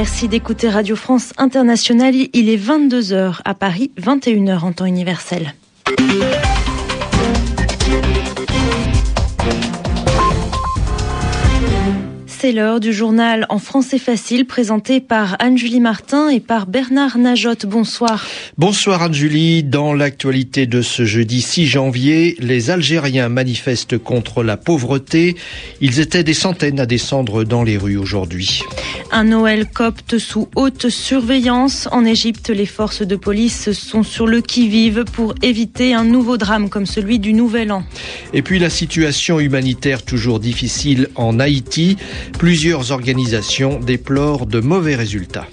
Merci d'écouter Radio France Internationale. Il est 22h à Paris, 21h en temps universel. C'est l'heure du journal en français facile présenté par Anne-Julie Martin et par Bernard Najotte. Bonsoir. Bonsoir Anne-Julie. Dans l'actualité de ce jeudi 6 janvier, les Algériens manifestent contre la pauvreté. Ils étaient des centaines à descendre dans les rues aujourd'hui. Un Noël copte sous haute surveillance. En Égypte, les forces de police sont sur le qui-vive pour éviter un nouveau drame comme celui du Nouvel An. Et puis la situation humanitaire toujours difficile en Haïti. Plusieurs organisations déplorent de mauvais résultats.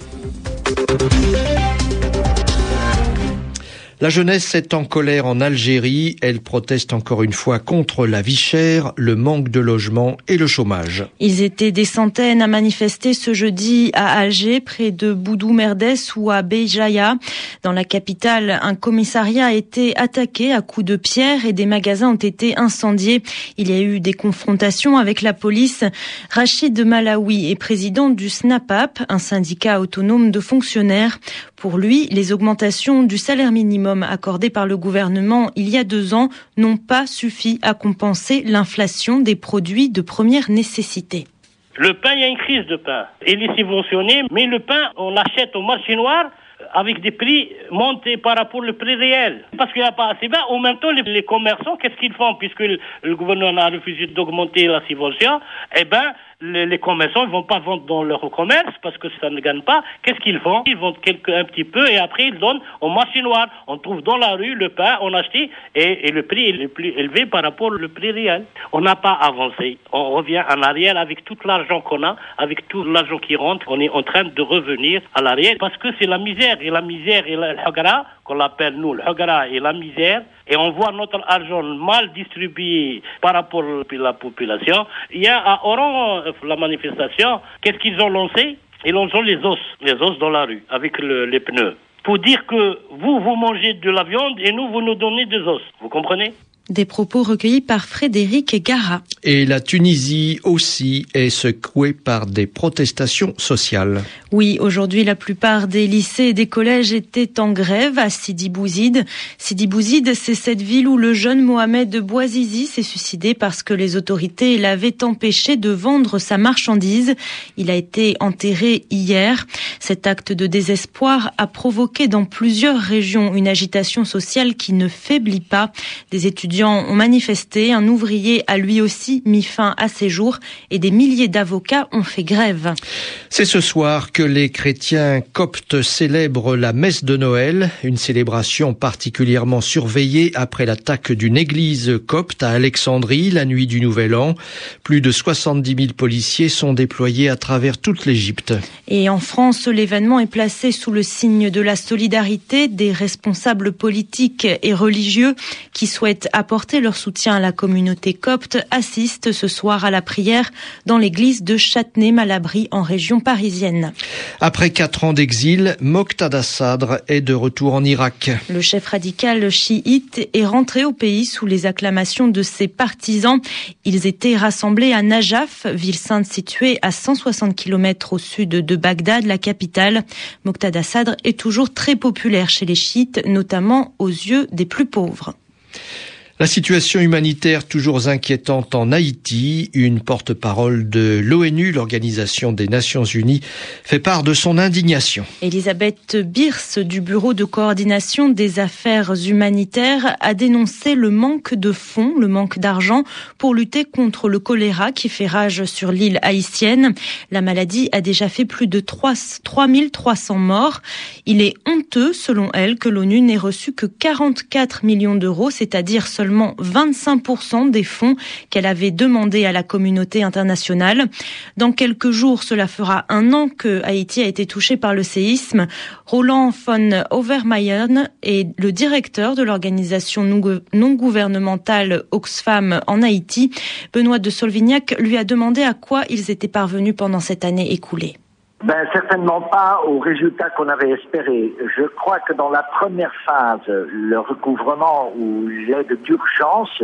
La jeunesse est en colère en Algérie. Elle proteste encore une fois contre la vie chère, le manque de logement et le chômage. Ils étaient des centaines à manifester ce jeudi à Alger, près de Boudou Merdes ou à Béjaïa. Dans la capitale, un commissariat a été attaqué à coups de pierre et des magasins ont été incendiés. Il y a eu des confrontations avec la police. Rachid Malawi est président du SNAPAP, un syndicat autonome de fonctionnaires. Pour lui, les augmentations du salaire minimum accordés par le gouvernement il y a deux ans n'ont pas suffi à compenser l'inflation des produits de première nécessité. Le pain, il y a une crise de pain. Il est subventionné, mais le pain, on l'achète au marché noir avec des prix montés par rapport au prix réel. Parce qu'il n'y a pas assez bas. En même temps, les, commerçants, qu'est-ce qu'ils font Puisque le, le, gouvernement a refusé d'augmenter la subvention, eh ben, les, commerçants ne vont pas vendre dans leur commerce parce que ça ne gagne pas. Qu'est-ce qu'ils font? Ils vendent quelque, un petit peu et après ils donnent au marché noir. On trouve dans la rue le pain, on achète et, le prix est le plus élevé par rapport au prix réel. On n'a pas avancé. On revient en arrière avec tout l'argent qu'on a, avec tout l'argent qui rentre. On est en train de revenir à l'arrière parce que c'est la misère et la misère et le hagara qu'on l'appelle nous le hagara et la misère et on voit notre argent mal distribué par rapport à la population. Il y a à Oran la manifestation, qu'est-ce qu'ils ont lancé? Ils lancent les os, les os dans la rue, avec les pneus. Pour dire que vous, vous mangez de la viande et nous, vous nous donnez des os. Vous comprenez? Des propos recueillis par Frédéric Gara. Et la Tunisie aussi est secouée par des protestations sociales. Oui, aujourd'hui, la plupart des lycées et des collèges étaient en grève à Sidi Bouzid. Sidi Bouzid, c'est cette ville où le jeune Mohamed Bouazizi s'est suicidé parce que les autorités l'avaient empêché de vendre sa marchandise. Il a été enterré hier. Cet acte de désespoir a provoqué dans plusieurs régions une agitation sociale qui ne faiblit pas. Des étudiants ont manifesté, un ouvrier a lui aussi mis fin à ses jours et des milliers d'avocats ont fait grève. C'est ce soir que les chrétiens coptes célèbrent la messe de Noël, une célébration particulièrement surveillée après l'attaque d'une église copte à Alexandrie la nuit du Nouvel An. Plus de 70 000 policiers sont déployés à travers toute l'Égypte. Et en France, l'événement est placé sous le signe de la solidarité des responsables politiques et religieux qui souhaitent apporter leur soutien à la communauté copte assistent ce soir à la prière dans l'église de Châtenay-Malabry en région parisienne. Après quatre ans d'exil, Moqtada Sadr est de retour en Irak. Le chef radical chiite est rentré au pays sous les acclamations de ses partisans. Ils étaient rassemblés à Najaf, ville sainte située à 160 km au sud de Bagdad, la capitale. Moqtada Sadr est toujours très populaire chez les chiites, notamment aux yeux des plus pauvres. La situation humanitaire toujours inquiétante en Haïti. Une porte-parole de l'ONU, l'Organisation des Nations Unies, fait part de son indignation. Elisabeth Birse du Bureau de coordination des affaires humanitaires a dénoncé le manque de fonds, le manque d'argent pour lutter contre le choléra qui fait rage sur l'île haïtienne. La maladie a déjà fait plus de 3, 3300 morts. Il est honteux, selon elle, que l'ONU n'ait reçu que 44 millions d'euros, c'est-à-dire seulement seulement 25% des fonds qu'elle avait demandé à la communauté internationale. Dans quelques jours, cela fera un an que Haïti a été touché par le séisme. Roland von Overmayern est le directeur de l'organisation non gouvernementale Oxfam en Haïti. Benoît de Solvignac lui a demandé à quoi ils étaient parvenus pendant cette année écoulée. Ben, certainement pas aux résultats qu'on avait espérés. Je crois que dans la première phase, le recouvrement ou l'aide d'urgence,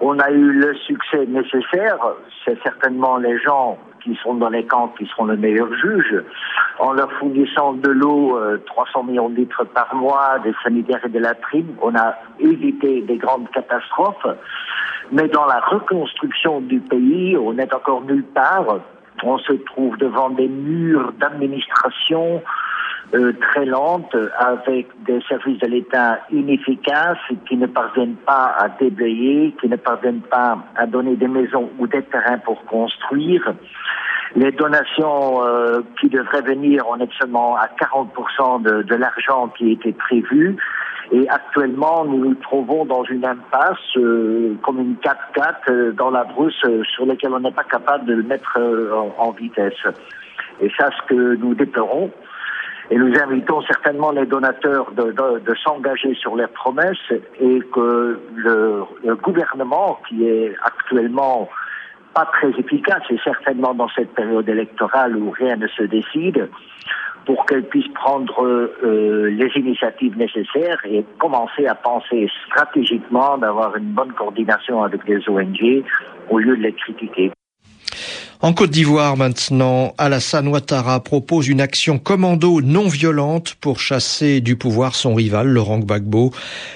on a eu le succès nécessaire. C'est certainement les gens qui sont dans les camps qui seront le meilleur juge, en leur fournissant de l'eau, 300 millions de litres par mois, des sanitaires et des latrines. On a évité des grandes catastrophes. Mais dans la reconstruction du pays, on n'est encore nulle part. On se trouve devant des murs d'administration euh, très lentes, avec des services de l'État inefficaces qui ne parviennent pas à déblayer, qui ne parviennent pas à donner des maisons ou des terrains pour construire. Les donations euh, qui devraient venir, on est seulement à 40% de, de l'argent qui était prévu. Et actuellement, nous nous trouvons dans une impasse, euh, comme une 4x4 euh, dans la brousse, euh, sur laquelle on n'est pas capable de le mettre en, vitesse. Et ça, ce que nous déplorons. Et nous invitons certainement les donateurs de, s'engager sur les promesses et que le, gouvernement, qui est actuellement pas très efficace, et certainement dans cette période électorale où rien ne se décide, pour qu'elle puisse prendre euh, les initiatives nécessaires et commencer à penser stratégiquement d'avoir une bonne coordination avec les ONG au lieu de les critiquer. En Côte d'Ivoire maintenant, Alassane Ouattara propose une action commando non violente pour chasser du pouvoir son rival, Laurent Gbagbo.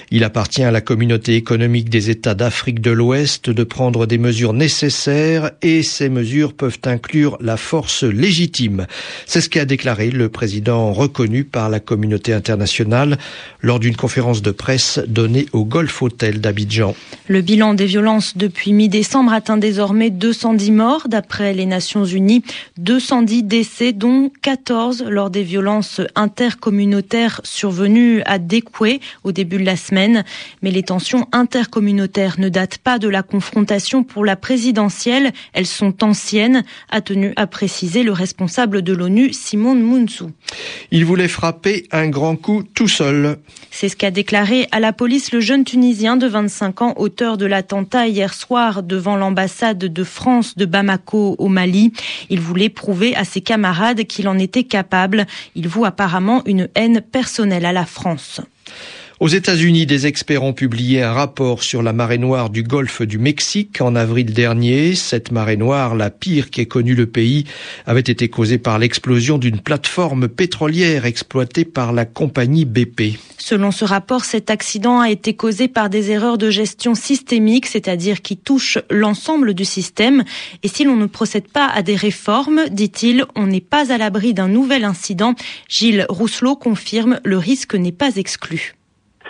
Il appartient à la communauté économique des États d'Afrique de l'Ouest de prendre des mesures nécessaires et ces mesures peuvent inclure la force légitime. C'est ce qu'a déclaré le président reconnu par la communauté internationale lors d'une conférence de presse donnée au Golf Hotel d'Abidjan. Le bilan des violences depuis mi-décembre atteint désormais 210 morts d'après les Nations Unies, 210 décès, dont 14 lors des violences intercommunautaires survenues à Dekwe au début de la semaine. Mais les tensions intercommunautaires ne datent pas de la confrontation pour la présidentielle. Elles sont anciennes, a tenu à préciser le responsable de l'ONU, Simon Mounsou. Il voulait frapper un grand coup tout seul. C'est ce qu'a déclaré à la police le jeune Tunisien de 25 ans, auteur de l'attentat hier soir devant l'ambassade de France de Bamako au Mali. Il voulait prouver à ses camarades qu'il en était capable. Il voue apparemment une haine personnelle à la France. Aux États-Unis, des experts ont publié un rapport sur la marée noire du golfe du Mexique en avril dernier. Cette marée noire, la pire qu'ait connue le pays, avait été causée par l'explosion d'une plateforme pétrolière exploitée par la compagnie BP. Selon ce rapport, cet accident a été causé par des erreurs de gestion systémique, c'est-à-dire qui touchent l'ensemble du système. Et si l'on ne procède pas à des réformes, dit-il, on n'est pas à l'abri d'un nouvel incident. Gilles Rousselot confirme, le risque n'est pas exclu.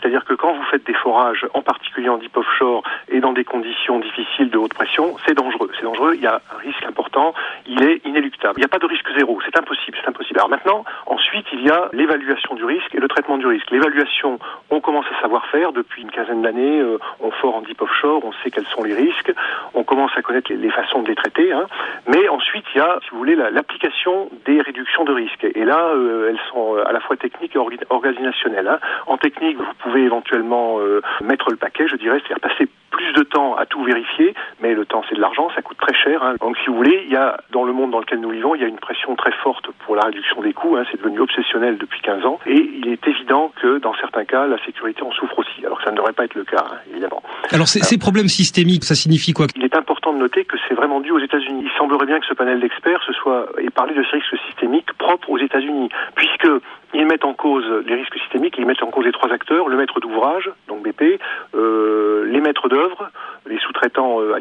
C'est-à-dire que quand vous faites des forages, en particulier en deep offshore et dans des conditions difficiles de haute pression, c'est dangereux. C'est dangereux, il y a un risque important, il est inéluctable. Il n'y a pas de risque zéro, c'est impossible, c'est impossible. Alors maintenant, ensuite, il y a l'évaluation du risque et le traitement du risque. L'évaluation, on commence à savoir faire depuis une quinzaine d'années, euh, on fort en deep offshore, on sait quels sont les risques, on commence à connaître les, façons de les traiter, hein. mais ensuite, il y a, si vous voulez, l'application des réductions de risque. Et là, euh, elles sont euh, à la fois techniques et organisationnelles. Hein. En technique, vous pouvez pouvez éventuellement euh, mettre le paquet, je dirais, c'est-à-dire passer plus de temps à tout vérifier, mais le temps c'est de l'argent, ça coûte très cher. Hein. Donc si vous voulez, il y a dans le monde dans lequel nous vivons, il y a une pression très forte pour la réduction des coûts, hein. c'est devenu obsessionnel depuis 15 ans, et il est évident que dans certains cas, la sécurité en souffre aussi, alors que ça ne devrait pas être le cas, hein, évidemment. Alors ces problèmes systémiques, ça signifie quoi? Il est important noter que c'est vraiment dû aux États-Unis. Il semblerait bien que ce panel d'experts se soit et parler de ces risques systémiques propres aux États-Unis, puisque ils mettent en cause les risques systémiques, ils mettent en cause les trois acteurs, le maître d'ouvrage, donc BP, euh, les maîtres d'œuvre, les sous-traitants euh,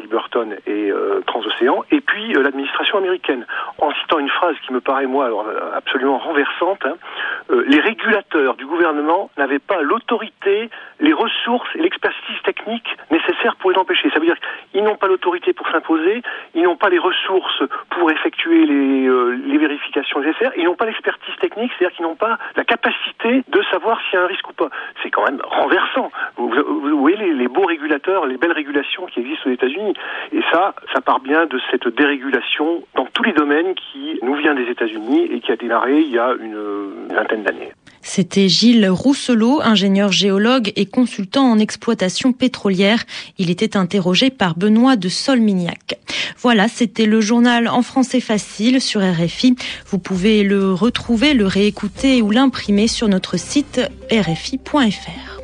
et euh, Transocéan, et puis euh, l'administration américaine. En citant une phrase qui me paraît, moi, alors, absolument renversante, hein, les régulateurs du gouvernement n'avaient pas l'autorité, les ressources et l'expertise technique nécessaires pour les empêcher. Ça veut dire qu'ils n'ont pas l'autorité pour s'imposer, ils n'ont pas les ressources pour effectuer les, les vérifications nécessaires, ils n'ont pas l'expertise technique, c'est-à-dire qu'ils n'ont pas la capacité de savoir s'il y a un risque ou pas. C'est quand même renversant. Vous, vous voyez les, les beaux régulateurs, les belles régulations qui existent aux États-Unis. Et ça, ça part bien de cette dérégulation dans tous les domaines qui nous vient des États-Unis et qui a démarré il y a C'était Gilles Rousselot, ingénieur géologue et consultant en exploitation pétrolière. Il était interrogé par Benoît de Solmignac. Voilà, c'était le journal en français facile sur RFI. Vous pouvez le retrouver, le réécouter ou l'imprimer sur notre site rfi.fr.